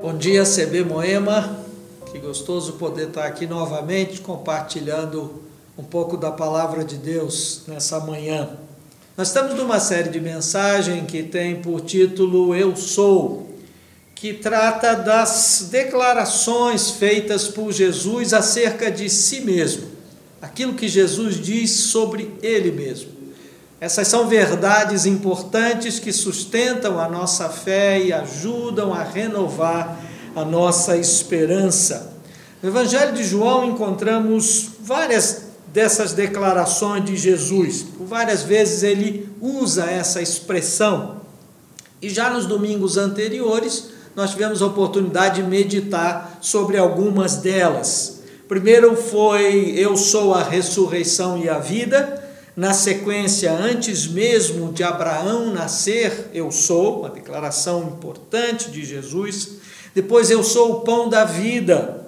Bom dia, CB Moema. Que gostoso poder estar aqui novamente compartilhando um pouco da palavra de Deus nessa manhã. Nós estamos numa série de mensagem que tem por título Eu Sou, que trata das declarações feitas por Jesus acerca de si mesmo, aquilo que Jesus diz sobre ele mesmo. Essas são verdades importantes que sustentam a nossa fé e ajudam a renovar a nossa esperança. No Evangelho de João encontramos várias dessas declarações de Jesus. Por várias vezes ele usa essa expressão. E já nos domingos anteriores, nós tivemos a oportunidade de meditar sobre algumas delas. Primeiro foi Eu sou a ressurreição e a vida. Na sequência, antes mesmo de Abraão nascer, eu sou, uma declaração importante de Jesus. Depois, eu sou o pão da vida.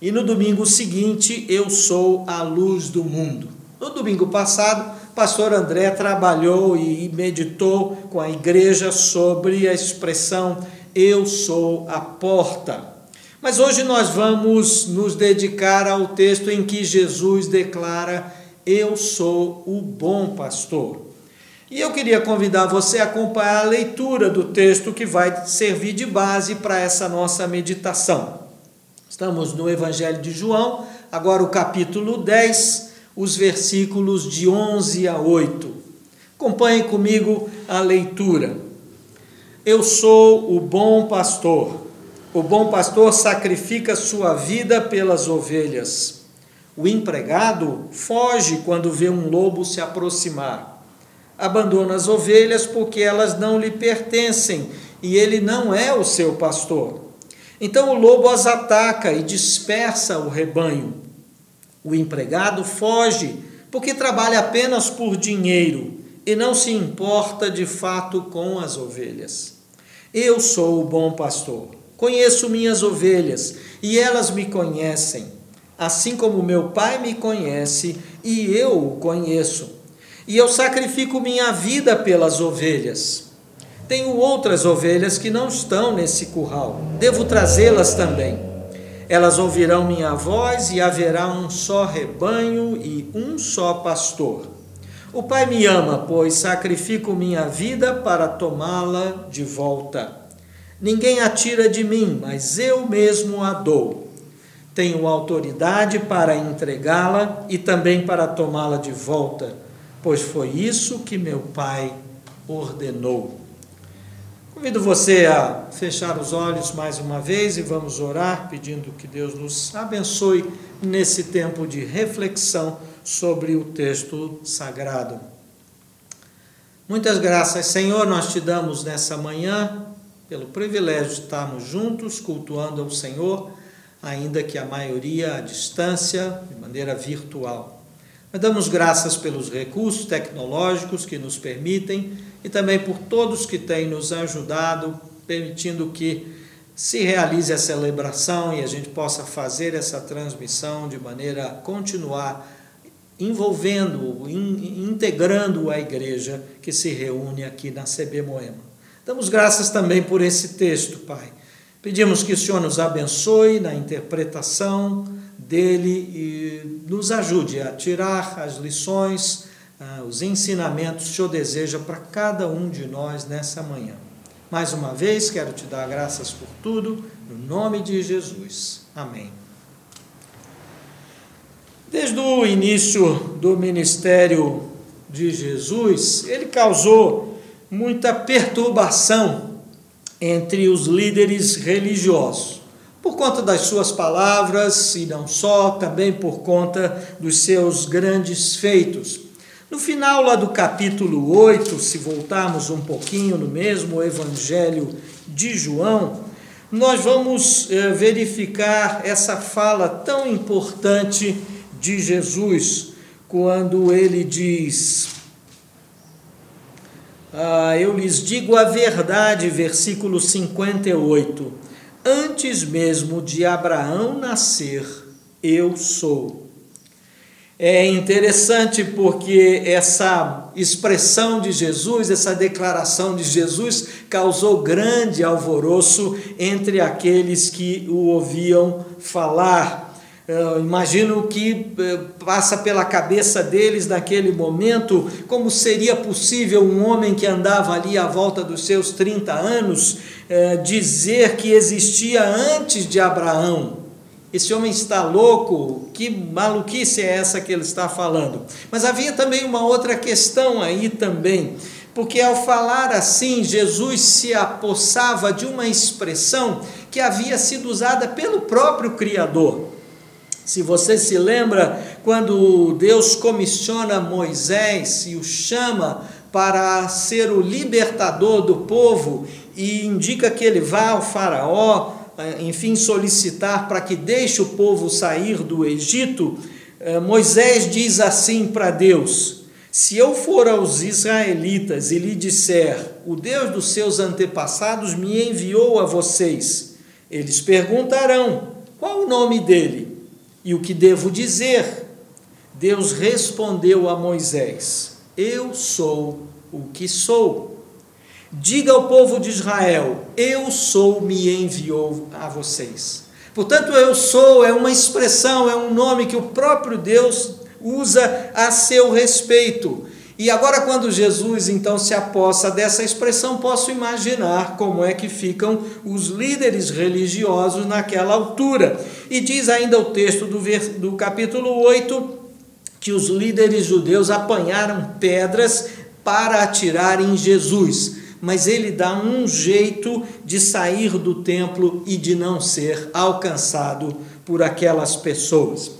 E no domingo seguinte, eu sou a luz do mundo. No domingo passado, pastor André trabalhou e meditou com a igreja sobre a expressão eu sou a porta. Mas hoje nós vamos nos dedicar ao texto em que Jesus declara eu sou o bom pastor. E eu queria convidar você a acompanhar a leitura do texto que vai servir de base para essa nossa meditação. Estamos no Evangelho de João, agora o capítulo 10, os versículos de 11 a 8. Acompanhe comigo a leitura. Eu sou o bom pastor. O bom pastor sacrifica sua vida pelas ovelhas. O empregado foge quando vê um lobo se aproximar. Abandona as ovelhas porque elas não lhe pertencem e ele não é o seu pastor. Então o lobo as ataca e dispersa o rebanho. O empregado foge porque trabalha apenas por dinheiro e não se importa de fato com as ovelhas. Eu sou o bom pastor, conheço minhas ovelhas e elas me conhecem assim como meu Pai me conhece e eu o conheço. E eu sacrifico minha vida pelas ovelhas. Tenho outras ovelhas que não estão nesse curral, devo trazê-las também. Elas ouvirão minha voz e haverá um só rebanho e um só pastor. O Pai me ama, pois sacrifico minha vida para tomá-la de volta. Ninguém a tira de mim, mas eu mesmo a dou tenho autoridade para entregá-la e também para tomá-la de volta, pois foi isso que meu Pai ordenou. Convido você a fechar os olhos mais uma vez e vamos orar pedindo que Deus nos abençoe nesse tempo de reflexão sobre o texto sagrado. Muitas graças, Senhor, nós te damos nessa manhã pelo privilégio de estarmos juntos cultuando ao Senhor ainda que a maioria à distância, de maneira virtual. Mas damos graças pelos recursos tecnológicos que nos permitem e também por todos que têm nos ajudado, permitindo que se realize a celebração e a gente possa fazer essa transmissão de maneira continuar envolvendo, integrando a igreja que se reúne aqui na CB Moema. Damos graças também por esse texto, Pai Pedimos que o Senhor nos abençoe na interpretação dele e nos ajude a tirar as lições, ah, os ensinamentos que o Senhor deseja para cada um de nós nessa manhã. Mais uma vez, quero te dar graças por tudo, no nome de Jesus. Amém. Desde o início do ministério de Jesus, ele causou muita perturbação entre os líderes religiosos, por conta das suas palavras e não só, também por conta dos seus grandes feitos. No final lá do capítulo 8, se voltarmos um pouquinho no mesmo Evangelho de João, nós vamos eh, verificar essa fala tão importante de Jesus, quando ele diz: ah, eu lhes digo a verdade, versículo 58. Antes mesmo de Abraão nascer, eu sou. É interessante porque essa expressão de Jesus, essa declaração de Jesus, causou grande alvoroço entre aqueles que o ouviam falar. Imagino que eh, passa pela cabeça deles naquele momento como seria possível um homem que andava ali à volta dos seus 30 anos eh, dizer que existia antes de Abraão esse homem está louco, que maluquice é essa que ele está falando? Mas havia também uma outra questão aí também, porque ao falar assim, Jesus se apossava de uma expressão que havia sido usada pelo próprio Criador. Se você se lembra, quando Deus comissiona Moisés e o chama para ser o libertador do povo e indica que ele vá ao Faraó enfim, solicitar para que deixe o povo sair do Egito, eh, Moisés diz assim para Deus: Se eu for aos israelitas e lhe disser, o Deus dos seus antepassados me enviou a vocês, eles perguntarão: qual o nome dele? E o que devo dizer? Deus respondeu a Moisés: Eu sou o que sou. Diga ao povo de Israel: Eu sou, me enviou a vocês. Portanto, eu sou é uma expressão, é um nome que o próprio Deus usa a seu respeito. E agora, quando Jesus então se apossa dessa expressão, posso imaginar como é que ficam os líderes religiosos naquela altura. E diz ainda o texto do, do capítulo 8 que os líderes judeus apanharam pedras para atirar em Jesus mas ele dá um jeito de sair do templo e de não ser alcançado por aquelas pessoas.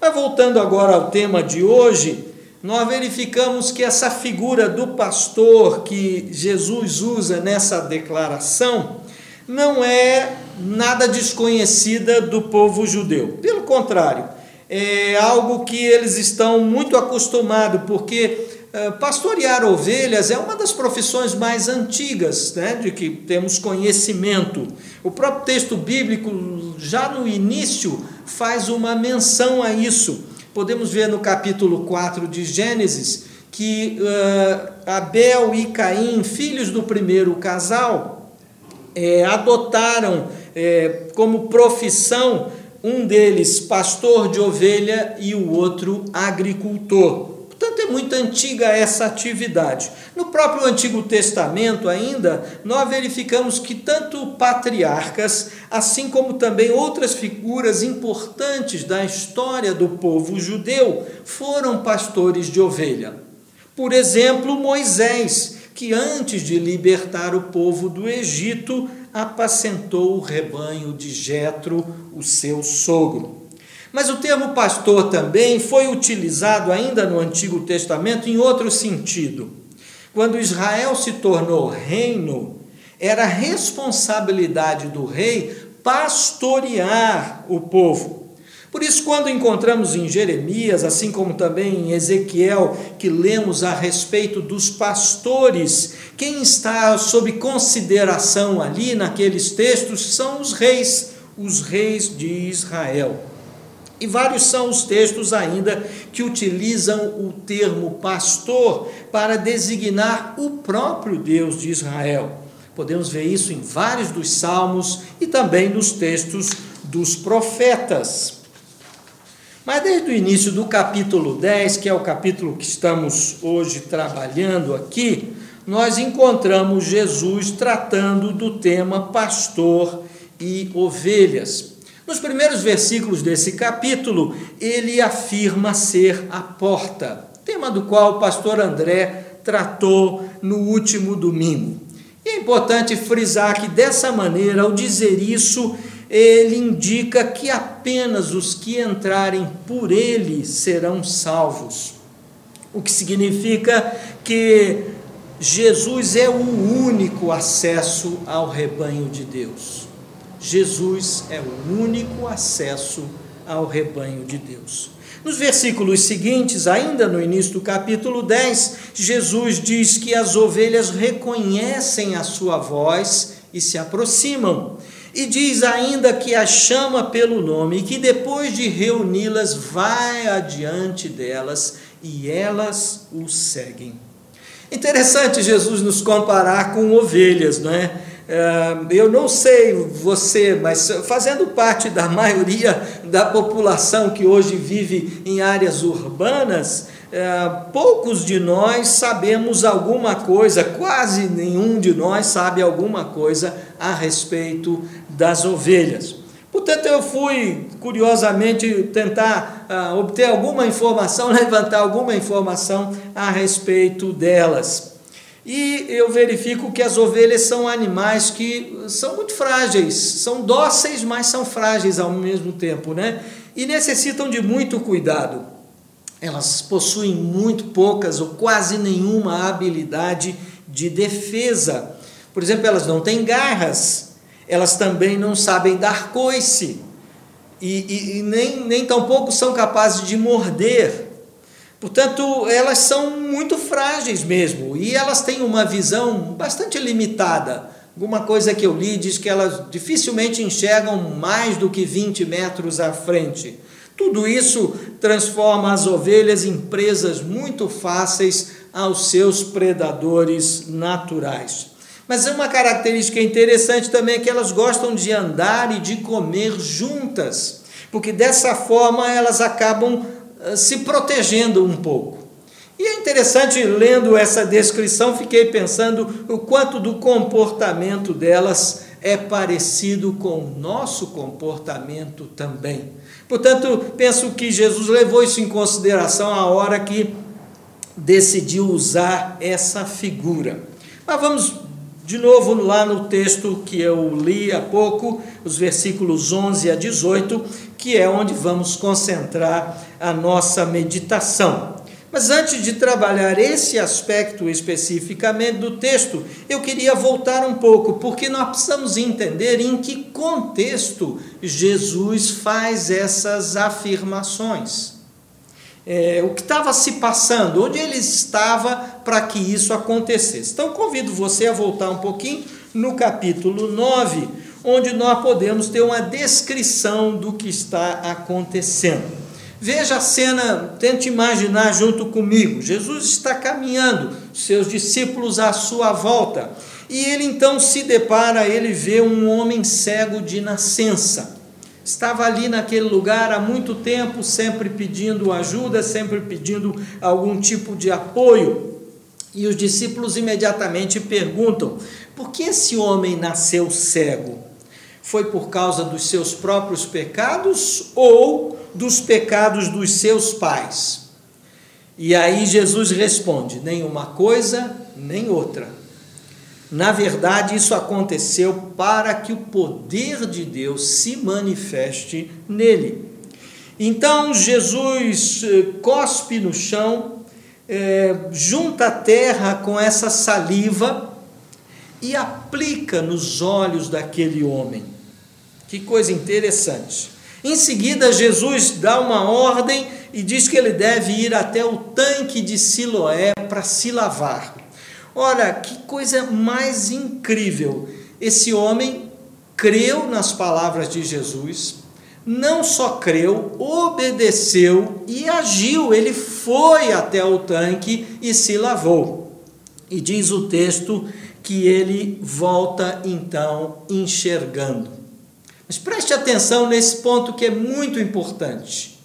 Mas voltando agora ao tema de hoje, nós verificamos que essa figura do pastor que Jesus usa nessa declaração não é nada desconhecida do povo judeu. Pelo contrário, é algo que eles estão muito acostumados, porque eh, pastorear ovelhas é uma das profissões mais antigas, né, de que temos conhecimento. O próprio texto bíblico, já no início, faz uma menção a isso. Podemos ver no capítulo 4 de Gênesis que uh, Abel e Caim, filhos do primeiro casal, é, adotaram é, como profissão um deles pastor de ovelha e o outro agricultor. Muito antiga essa atividade. No próprio Antigo Testamento, ainda, nós verificamos que tanto patriarcas, assim como também outras figuras importantes da história do povo judeu, foram pastores de ovelha. Por exemplo, Moisés, que antes de libertar o povo do Egito, apacentou o rebanho de Jetro, o seu sogro. Mas o termo pastor também foi utilizado ainda no Antigo Testamento em outro sentido. Quando Israel se tornou reino, era responsabilidade do rei pastorear o povo. Por isso, quando encontramos em Jeremias, assim como também em Ezequiel, que lemos a respeito dos pastores, quem está sob consideração ali naqueles textos são os reis, os reis de Israel. E vários são os textos ainda que utilizam o termo pastor para designar o próprio Deus de Israel. Podemos ver isso em vários dos salmos e também nos textos dos profetas. Mas desde o início do capítulo 10, que é o capítulo que estamos hoje trabalhando aqui, nós encontramos Jesus tratando do tema pastor e ovelhas. Nos primeiros versículos desse capítulo, ele afirma ser a porta, tema do qual o pastor André tratou no último domingo. E é importante frisar que dessa maneira, ao dizer isso, ele indica que apenas os que entrarem por ele serão salvos. O que significa que Jesus é o único acesso ao rebanho de Deus. Jesus é o único acesso ao rebanho de Deus. Nos versículos seguintes, ainda no início do capítulo 10, Jesus diz que as ovelhas reconhecem a sua voz e se aproximam. E diz ainda que a chama pelo nome e que depois de reuni-las vai adiante delas e elas o seguem. Interessante Jesus nos comparar com ovelhas, não é? É? Eu não sei você, mas fazendo parte da maioria da população que hoje vive em áreas urbanas, é, poucos de nós sabemos alguma coisa, quase nenhum de nós sabe alguma coisa a respeito das ovelhas. Portanto, eu fui curiosamente tentar uh, obter alguma informação, levantar alguma informação a respeito delas. E eu verifico que as ovelhas são animais que são muito frágeis, são dóceis, mas são frágeis ao mesmo tempo, né? E necessitam de muito cuidado. Elas possuem muito poucas ou quase nenhuma habilidade de defesa. Por exemplo, elas não têm garras, elas também não sabem dar coice, e, e, e nem, nem tampouco são capazes de morder. Portanto, elas são muito frágeis mesmo, e elas têm uma visão bastante limitada. Alguma coisa que eu li diz que elas dificilmente enxergam mais do que 20 metros à frente. Tudo isso transforma as ovelhas em presas muito fáceis aos seus predadores naturais. Mas uma característica interessante também é que elas gostam de andar e de comer juntas, porque dessa forma elas acabam se protegendo um pouco. E é interessante, lendo essa descrição, fiquei pensando o quanto do comportamento delas é parecido com o nosso comportamento também. Portanto, penso que Jesus levou isso em consideração a hora que decidiu usar essa figura. Mas vamos de novo, lá no texto que eu li há pouco, os versículos 11 a 18, que é onde vamos concentrar a nossa meditação. Mas antes de trabalhar esse aspecto especificamente do texto, eu queria voltar um pouco, porque nós precisamos entender em que contexto Jesus faz essas afirmações é, o que estava se passando, onde ele estava para que isso acontecesse. Então, convido você a voltar um pouquinho no capítulo 9, onde nós podemos ter uma descrição do que está acontecendo. Veja a cena, tente imaginar junto comigo. Jesus está caminhando, seus discípulos à sua volta, e ele então se depara, ele vê um homem cego de nascença estava ali naquele lugar há muito tempo, sempre pedindo ajuda, sempre pedindo algum tipo de apoio. E os discípulos imediatamente perguntam: por que esse homem nasceu cego? Foi por causa dos seus próprios pecados ou dos pecados dos seus pais? E aí Jesus responde: nenhuma coisa, nem outra na verdade, isso aconteceu para que o poder de Deus se manifeste nele. Então, Jesus eh, cospe no chão, é, junta a terra com essa saliva e aplica nos olhos daquele homem. Que coisa interessante. Em seguida, Jesus dá uma ordem e diz que ele deve ir até o tanque de Siloé para se lavar. Ora, que coisa mais incrível! Esse homem creu nas palavras de Jesus, não só creu, obedeceu e agiu. Ele foi até o tanque e se lavou. E diz o texto que ele volta então enxergando. Mas preste atenção nesse ponto que é muito importante.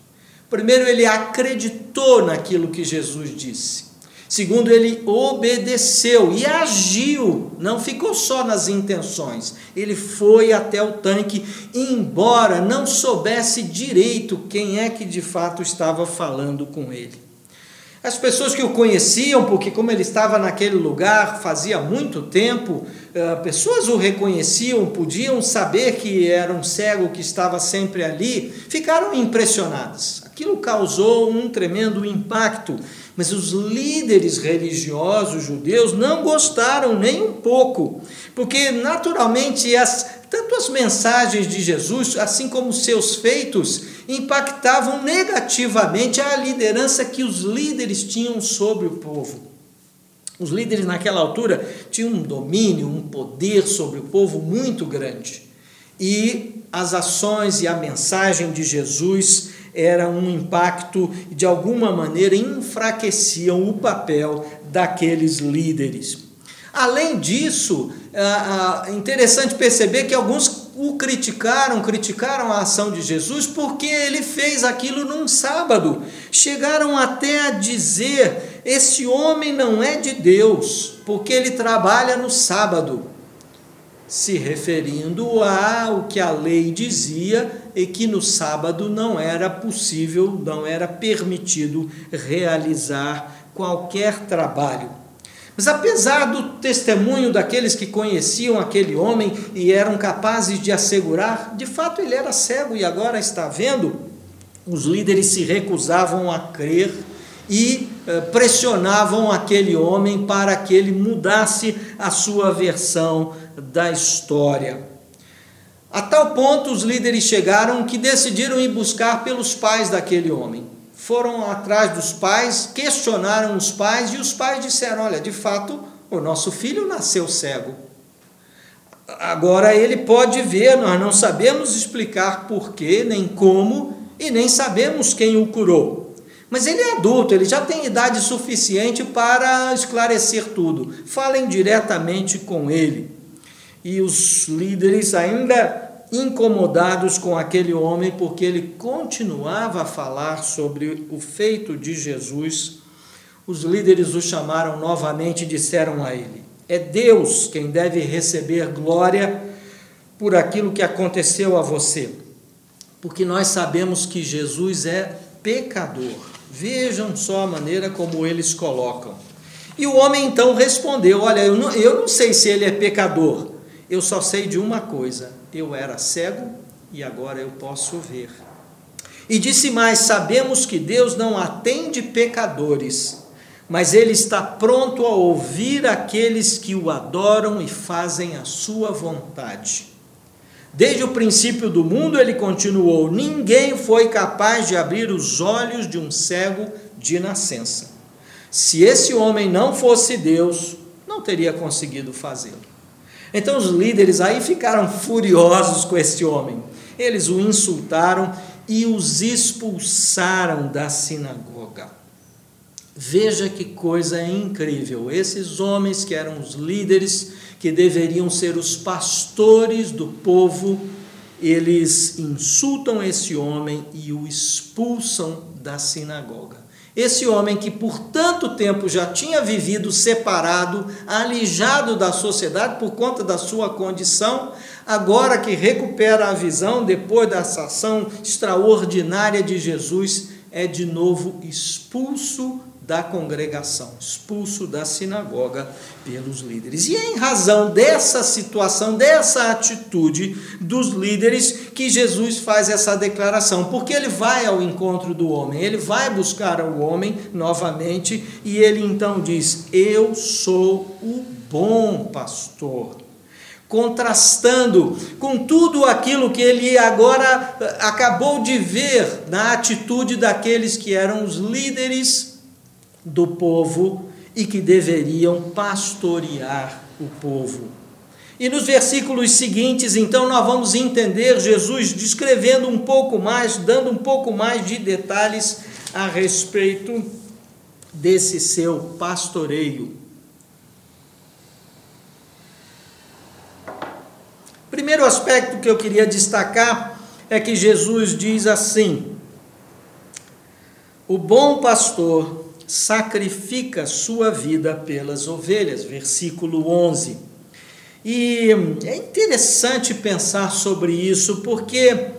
Primeiro, ele acreditou naquilo que Jesus disse. Segundo, ele obedeceu e agiu, não ficou só nas intenções, ele foi até o tanque, embora não soubesse direito quem é que de fato estava falando com ele. As pessoas que o conheciam, porque como ele estava naquele lugar fazia muito tempo, eh, pessoas o reconheciam, podiam saber que era um cego que estava sempre ali, ficaram impressionadas. Aquilo causou um tremendo impacto mas os líderes religiosos judeus não gostaram nem um pouco, porque naturalmente as, tanto as mensagens de Jesus, assim como seus feitos, impactavam negativamente a liderança que os líderes tinham sobre o povo. Os líderes naquela altura tinham um domínio, um poder sobre o povo muito grande. e as ações e a mensagem de Jesus era um impacto de alguma maneira enfraqueciam o papel daqueles líderes. Além disso, é interessante perceber que alguns o criticaram, criticaram a ação de Jesus porque ele fez aquilo num sábado. Chegaram até a dizer: esse homem não é de Deus, porque ele trabalha no sábado se referindo ao que a lei dizia e que no sábado não era possível, não era permitido realizar qualquer trabalho. Mas apesar do testemunho daqueles que conheciam aquele homem e eram capazes de assegurar, de fato ele era cego e agora está vendo, os líderes se recusavam a crer e eh, pressionavam aquele homem para que ele mudasse a sua versão da história. A tal ponto os líderes chegaram que decidiram ir buscar pelos pais daquele homem. Foram atrás dos pais, questionaram os pais e os pais disseram: Olha, de fato, o nosso filho nasceu cego. Agora ele pode ver, nós não sabemos explicar porquê, nem como, e nem sabemos quem o curou. Mas ele é adulto, ele já tem idade suficiente para esclarecer tudo. Falem diretamente com ele e os líderes ainda incomodados com aquele homem porque ele continuava a falar sobre o feito de Jesus. Os líderes o chamaram novamente e disseram a ele: É Deus quem deve receber glória por aquilo que aconteceu a você, porque nós sabemos que Jesus é pecador. Vejam só a maneira como eles colocam. E o homem então respondeu: Olha, eu não, eu não sei se ele é pecador, eu só sei de uma coisa: eu era cego e agora eu posso ver. E disse mais: Sabemos que Deus não atende pecadores, mas Ele está pronto a ouvir aqueles que o adoram e fazem a sua vontade. Desde o princípio do mundo, ele continuou: Ninguém foi capaz de abrir os olhos de um cego de nascença. Se esse homem não fosse Deus, não teria conseguido fazê-lo. Então os líderes aí ficaram furiosos com esse homem. Eles o insultaram e os expulsaram da sinagoga. Veja que coisa incrível! Esses homens que eram os líderes, que deveriam ser os pastores do povo, eles insultam esse homem e o expulsam da sinagoga. Esse homem que por tanto tempo já tinha vivido separado, alijado da sociedade por conta da sua condição, agora que recupera a visão depois dessa ação extraordinária de Jesus, é de novo expulso da congregação, expulso da sinagoga pelos líderes. E é em razão dessa situação, dessa atitude dos líderes, que Jesus faz essa declaração, porque ele vai ao encontro do homem, ele vai buscar o homem novamente e ele então diz: Eu sou o bom pastor contrastando com tudo aquilo que ele agora acabou de ver na atitude daqueles que eram os líderes do povo e que deveriam pastorear o povo. E nos versículos seguintes, então, nós vamos entender Jesus descrevendo um pouco mais, dando um pouco mais de detalhes a respeito desse seu pastoreio. Primeiro aspecto que eu queria destacar é que Jesus diz assim: O bom pastor sacrifica sua vida pelas ovelhas, versículo 11. E é interessante pensar sobre isso, porque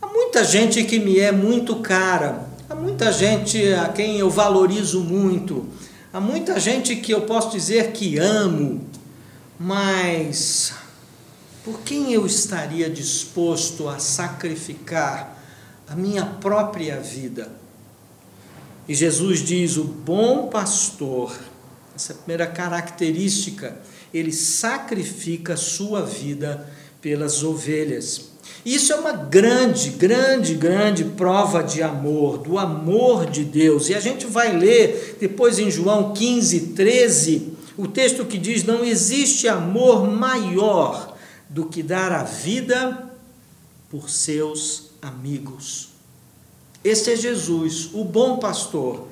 há muita gente que me é muito cara, há muita gente a quem eu valorizo muito, há muita gente que eu posso dizer que amo, mas por quem eu estaria disposto a sacrificar a minha própria vida? E Jesus diz: o bom pastor, essa primeira característica, ele sacrifica sua vida pelas ovelhas. Isso é uma grande, grande, grande prova de amor, do amor de Deus. E a gente vai ler depois em João 15, 13, o texto que diz: Não existe amor maior do que dar a vida por seus amigos. Este é Jesus, o bom pastor,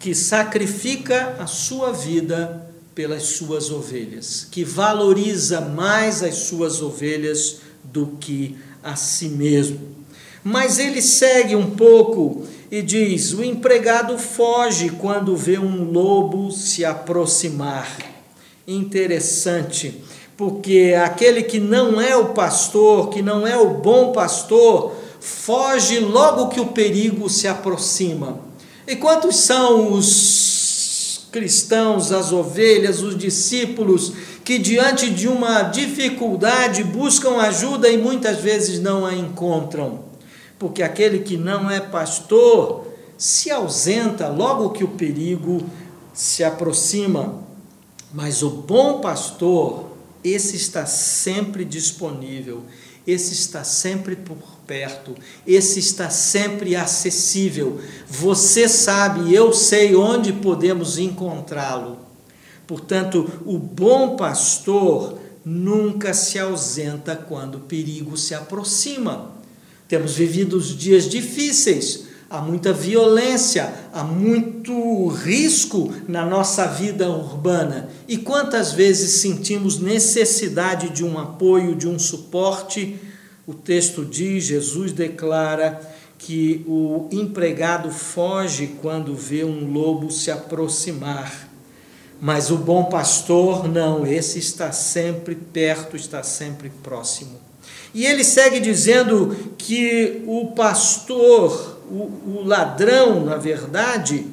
que sacrifica a sua vida pelas suas ovelhas, que valoriza mais as suas ovelhas do que a si mesmo. Mas ele segue um pouco e diz: o empregado foge quando vê um lobo se aproximar. Interessante, porque aquele que não é o pastor, que não é o bom pastor, foge logo que o perigo se aproxima. E quantos são os cristãos, as ovelhas, os discípulos que diante de uma dificuldade buscam ajuda e muitas vezes não a encontram? Porque aquele que não é pastor se ausenta logo que o perigo se aproxima. Mas o bom pastor, esse está sempre disponível, esse está sempre por perto, esse está sempre acessível. Você sabe, eu sei onde podemos encontrá-lo. Portanto, o bom pastor nunca se ausenta quando o perigo se aproxima. Temos vivido os dias difíceis, há muita violência, há muito risco na nossa vida urbana. E quantas vezes sentimos necessidade de um apoio, de um suporte? O texto diz, Jesus declara que o empregado foge quando vê um lobo se aproximar. Mas o bom pastor, não, esse está sempre perto, está sempre próximo. E ele segue dizendo que o pastor, o, o ladrão, na verdade,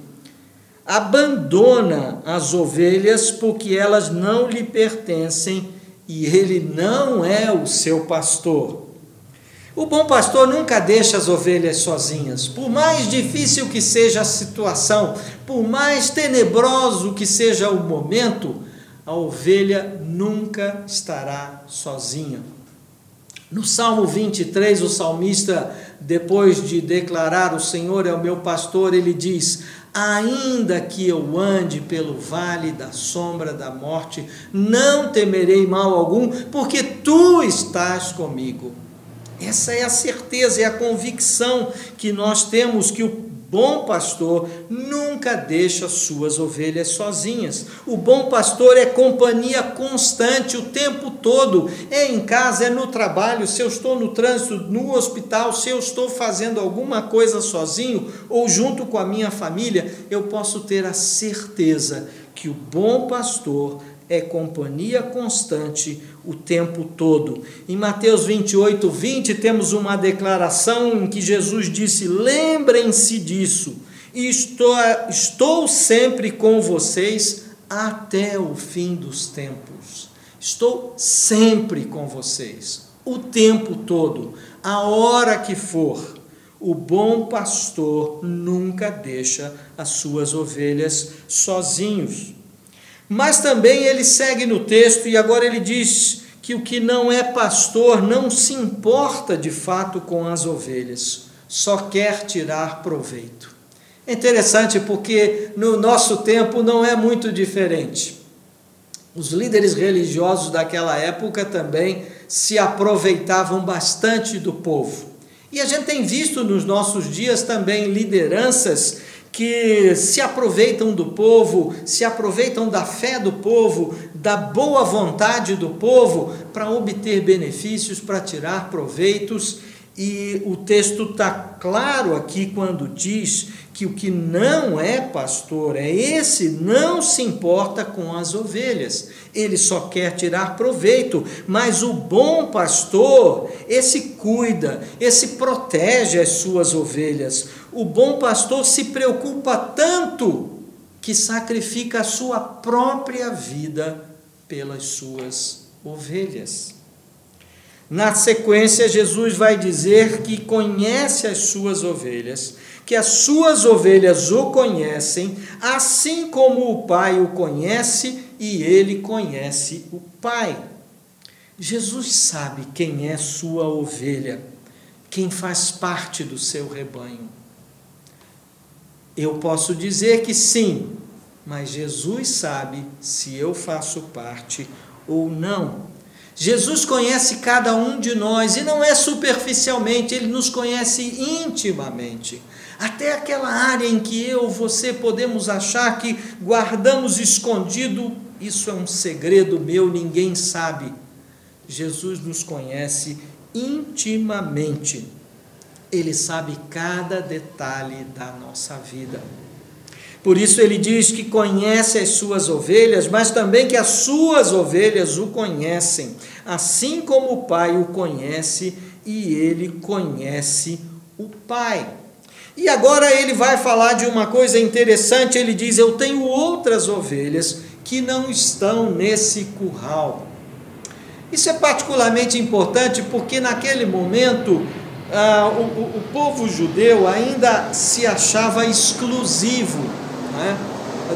abandona as ovelhas porque elas não lhe pertencem e ele não é o seu pastor. O bom pastor nunca deixa as ovelhas sozinhas, por mais difícil que seja a situação, por mais tenebroso que seja o momento, a ovelha nunca estará sozinha. No Salmo 23, o salmista, depois de declarar: O Senhor é o meu pastor, ele diz: Ainda que eu ande pelo vale da sombra da morte, não temerei mal algum, porque tu estás comigo. Essa é a certeza, é a convicção que nós temos que o bom pastor nunca deixa suas ovelhas sozinhas. O bom pastor é companhia constante o tempo todo. É em casa, é no trabalho, se eu estou no trânsito, no hospital, se eu estou fazendo alguma coisa sozinho ou junto com a minha família, eu posso ter a certeza que o bom pastor é companhia constante o tempo todo. Em Mateus 28, 20, temos uma declaração em que Jesus disse: Lembrem-se disso, estou, estou sempre com vocês até o fim dos tempos. Estou sempre com vocês, o tempo todo, a hora que for. O bom pastor nunca deixa as suas ovelhas sozinhos. Mas também ele segue no texto e agora ele diz que o que não é pastor não se importa de fato com as ovelhas, só quer tirar proveito. É interessante porque no nosso tempo não é muito diferente. Os líderes religiosos daquela época também se aproveitavam bastante do povo. E a gente tem visto nos nossos dias também lideranças que se aproveitam do povo, se aproveitam da fé do povo, da boa vontade do povo para obter benefícios, para tirar proveitos. E o texto está claro aqui quando diz que o que não é pastor é esse, não se importa com as ovelhas, ele só quer tirar proveito, mas o bom pastor, esse cuida, esse protege as suas ovelhas. O bom pastor se preocupa tanto que sacrifica a sua própria vida pelas suas ovelhas. Na sequência, Jesus vai dizer que conhece as suas ovelhas, que as suas ovelhas o conhecem, assim como o Pai o conhece e ele conhece o Pai. Jesus sabe quem é sua ovelha, quem faz parte do seu rebanho. Eu posso dizer que sim, mas Jesus sabe se eu faço parte ou não. Jesus conhece cada um de nós e não é superficialmente, ele nos conhece intimamente. Até aquela área em que eu, você podemos achar que guardamos escondido, isso é um segredo meu, ninguém sabe. Jesus nos conhece intimamente. Ele sabe cada detalhe da nossa vida. Por isso ele diz que conhece as suas ovelhas, mas também que as suas ovelhas o conhecem, assim como o Pai o conhece e ele conhece o Pai. E agora ele vai falar de uma coisa interessante. Ele diz: Eu tenho outras ovelhas que não estão nesse curral. Isso é particularmente importante porque naquele momento ah, o, o, povo judeu ainda se achava exclusivo. Né?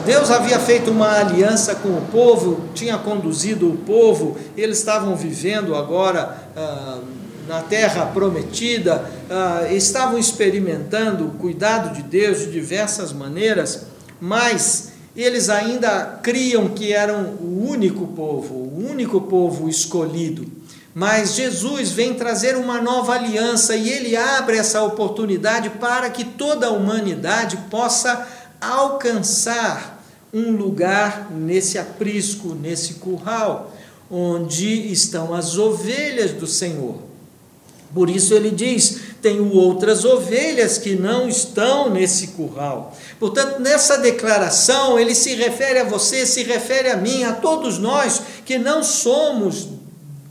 Deus havia feito uma aliança com o povo, tinha conduzido o povo, eles estavam vivendo agora. Ah, na terra prometida, ah, estavam experimentando o cuidado de Deus de diversas maneiras, mas eles ainda criam que eram o único povo, o único povo escolhido. Mas Jesus vem trazer uma nova aliança e ele abre essa oportunidade para que toda a humanidade possa alcançar um lugar nesse aprisco, nesse curral, onde estão as ovelhas do Senhor. Por isso ele diz: tenho outras ovelhas que não estão nesse curral. Portanto, nessa declaração, ele se refere a você, se refere a mim, a todos nós que não somos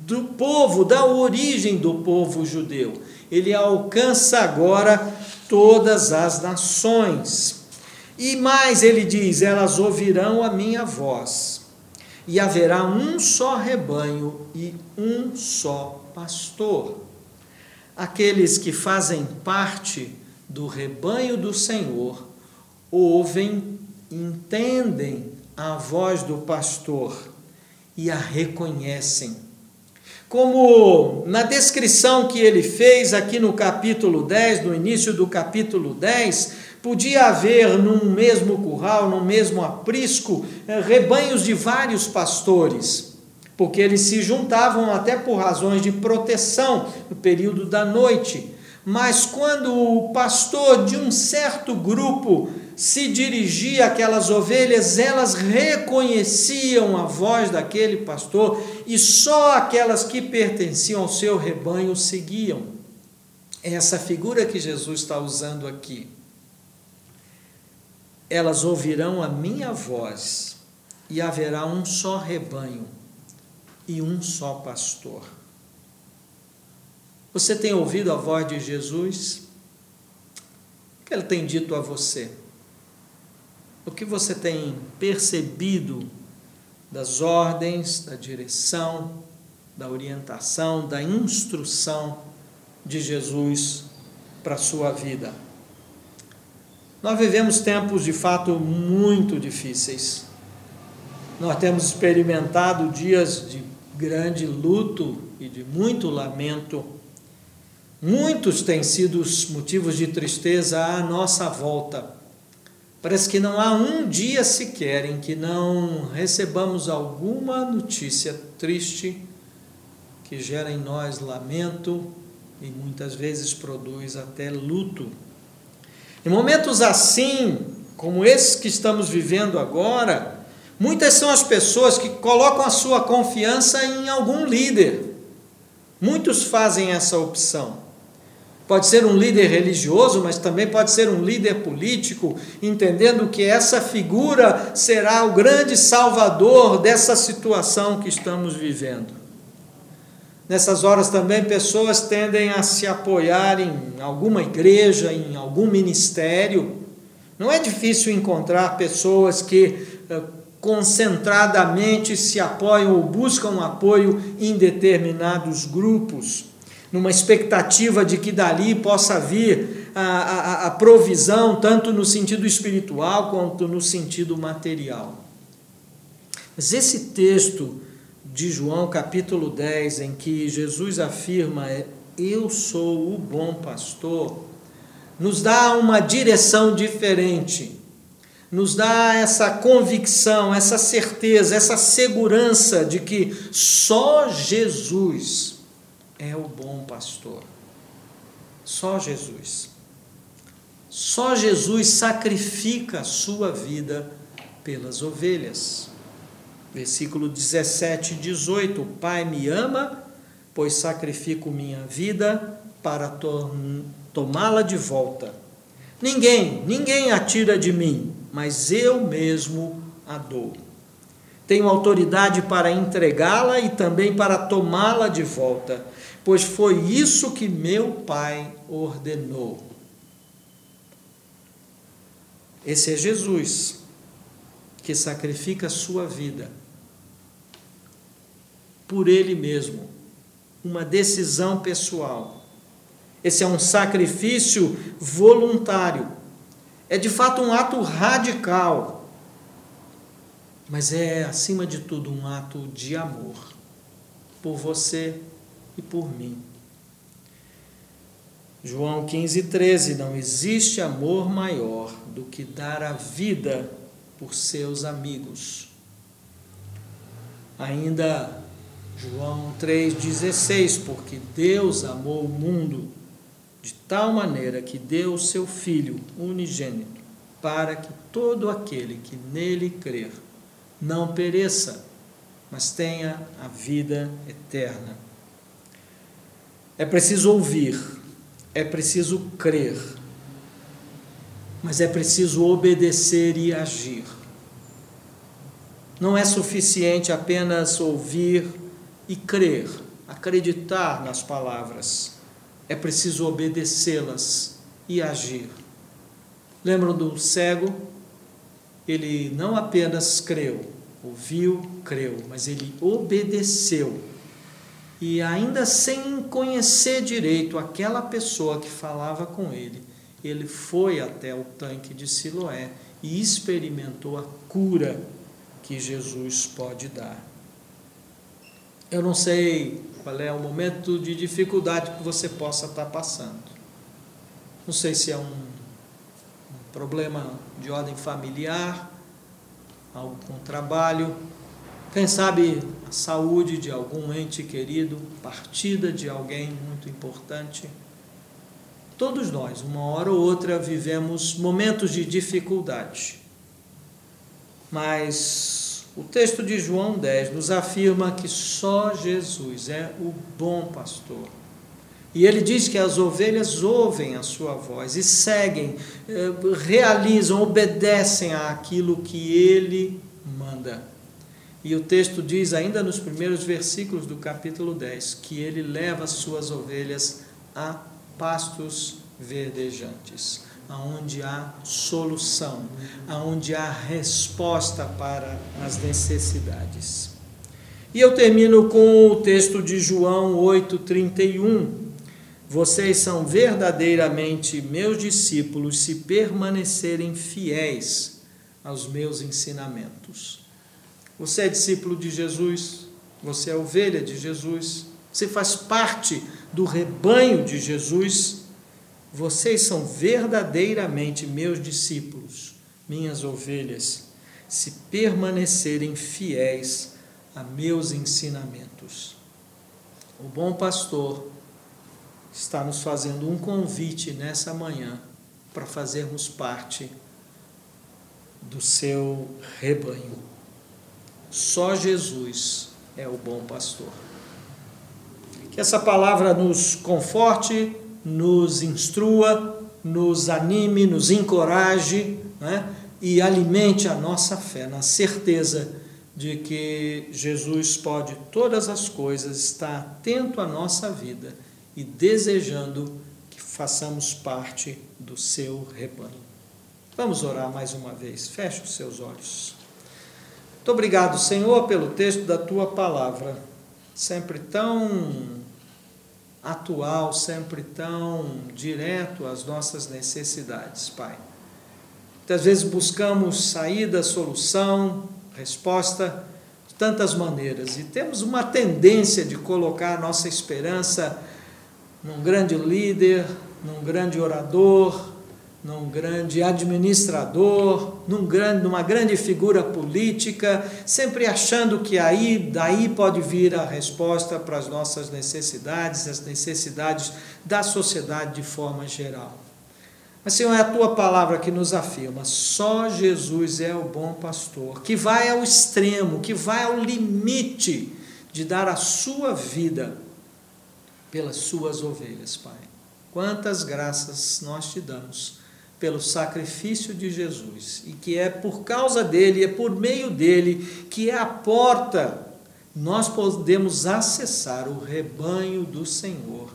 do povo, da origem do povo judeu. Ele alcança agora todas as nações. E mais ele diz: elas ouvirão a minha voz, e haverá um só rebanho e um só pastor aqueles que fazem parte do rebanho do Senhor ouvem, entendem a voz do pastor e a reconhecem. Como na descrição que ele fez aqui no capítulo 10, no início do capítulo 10, podia haver num mesmo curral, num mesmo aprisco, eh, rebanhos de vários pastores porque eles se juntavam até por razões de proteção no período da noite. Mas quando o pastor de um certo grupo se dirigia àquelas ovelhas, elas reconheciam a voz daquele pastor e só aquelas que pertenciam ao seu rebanho seguiam. Essa figura que Jesus está usando aqui. Elas ouvirão a minha voz e haverá um só rebanho e um só pastor. Você tem ouvido a voz de Jesus? O que ele tem dito a você? O que você tem percebido das ordens, da direção, da orientação, da instrução de Jesus para a sua vida? Nós vivemos tempos de fato muito difíceis. Nós temos experimentado dias de grande luto e de muito lamento. Muitos têm sido os motivos de tristeza à nossa volta. Parece que não há um dia sequer em que não recebamos alguma notícia triste que gera em nós lamento e muitas vezes produz até luto. Em momentos assim, como esses que estamos vivendo agora, Muitas são as pessoas que colocam a sua confiança em algum líder. Muitos fazem essa opção. Pode ser um líder religioso, mas também pode ser um líder político, entendendo que essa figura será o grande salvador dessa situação que estamos vivendo. Nessas horas também pessoas tendem a se apoiar em alguma igreja, em algum ministério. Não é difícil encontrar pessoas que eh, concentradamente se apoiam ou buscam apoio em determinados grupos, numa expectativa de que dali possa vir a, a, a provisão, tanto no sentido espiritual quanto no sentido material. Mas esse texto de João, capítulo 10, em que Jesus afirma: Eu sou o bom pastor, nos dá uma direção diferente nos dá essa convicção, essa certeza, essa segurança de que só Jesus é o bom pastor. Só Jesus. Só Jesus sacrifica a sua vida pelas ovelhas. Versículo 17 e 18: O Pai me ama, pois sacrifico minha vida para tomá-la de volta. Ninguém, ninguém a tira de mim, mas eu mesmo a dou. Tenho autoridade para entregá-la e também para tomá-la de volta, pois foi isso que meu Pai ordenou. Esse é Jesus, que sacrifica a sua vida por Ele mesmo, uma decisão pessoal. Esse é um sacrifício voluntário é de fato um ato radical, mas é, acima de tudo, um ato de amor por você e por mim. João 15, 13: Não existe amor maior do que dar a vida por seus amigos. Ainda João 3,16: Porque Deus amou o mundo de tal maneira que deu o seu Filho unigênito, para que todo aquele que nele crer não pereça, mas tenha a vida eterna. É preciso ouvir, é preciso crer, mas é preciso obedecer e agir. Não é suficiente apenas ouvir e crer, acreditar nas palavras é preciso obedecê-las e agir. Lembram do cego? Ele não apenas creu, ouviu, creu, mas ele obedeceu. E ainda sem conhecer direito aquela pessoa que falava com ele, ele foi até o tanque de Siloé e experimentou a cura que Jesus pode dar. Eu não sei qual é o momento de dificuldade que você possa estar passando. Não sei se é um, um problema de ordem familiar, algo com trabalho, quem sabe a saúde de algum ente querido, partida de alguém muito importante. Todos nós, uma hora ou outra, vivemos momentos de dificuldade. Mas o texto de João 10 nos afirma que só Jesus é o bom pastor. E ele diz que as ovelhas ouvem a sua voz e seguem, eh, realizam, obedecem àquilo que ele manda. E o texto diz, ainda nos primeiros versículos do capítulo 10, que ele leva as suas ovelhas a pastos verdejantes aonde há solução, aonde há resposta para as necessidades. E eu termino com o texto de João 8:31. Vocês são verdadeiramente meus discípulos se permanecerem fiéis aos meus ensinamentos. Você é discípulo de Jesus, você é ovelha de Jesus, você faz parte do rebanho de Jesus vocês são verdadeiramente meus discípulos, minhas ovelhas, se permanecerem fiéis a meus ensinamentos. O bom pastor está nos fazendo um convite nessa manhã para fazermos parte do seu rebanho. Só Jesus é o bom pastor. Que essa palavra nos conforte nos instrua, nos anime, nos encoraje né? e alimente a nossa fé na certeza de que Jesus pode todas as coisas, está atento à nossa vida e desejando que façamos parte do seu rebanho. Vamos orar mais uma vez. Feche os seus olhos. Muito obrigado, Senhor, pelo texto da tua palavra, sempre tão atual, sempre tão direto às nossas necessidades, Pai. Muitas vezes buscamos saída, solução, resposta de tantas maneiras e temos uma tendência de colocar nossa esperança num grande líder, num grande orador, num grande administrador, num grande, numa grande figura política, sempre achando que aí daí pode vir a resposta para as nossas necessidades, as necessidades da sociedade de forma geral. Mas, Senhor, é a tua palavra que nos afirma: só Jesus é o bom pastor, que vai ao extremo, que vai ao limite de dar a sua vida pelas suas ovelhas, Pai. Quantas graças nós te damos pelo sacrifício de Jesus e que é por causa dele, é por meio dele que é a porta nós podemos acessar o rebanho do Senhor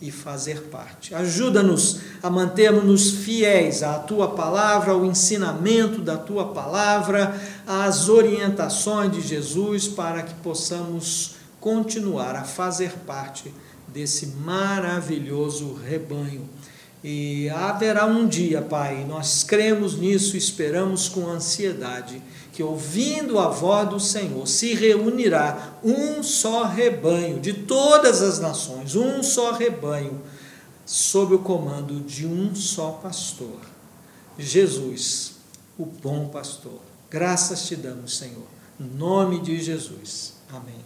e fazer parte. Ajuda-nos a mantermos-nos fiéis à tua palavra, ao ensinamento da tua palavra, às orientações de Jesus, para que possamos continuar a fazer parte desse maravilhoso rebanho. E haverá um dia, Pai, nós cremos nisso, esperamos com ansiedade, que ouvindo a voz do Senhor se reunirá um só rebanho de todas as nações, um só rebanho, sob o comando de um só pastor, Jesus, o bom pastor. Graças te damos, Senhor, em nome de Jesus. Amém.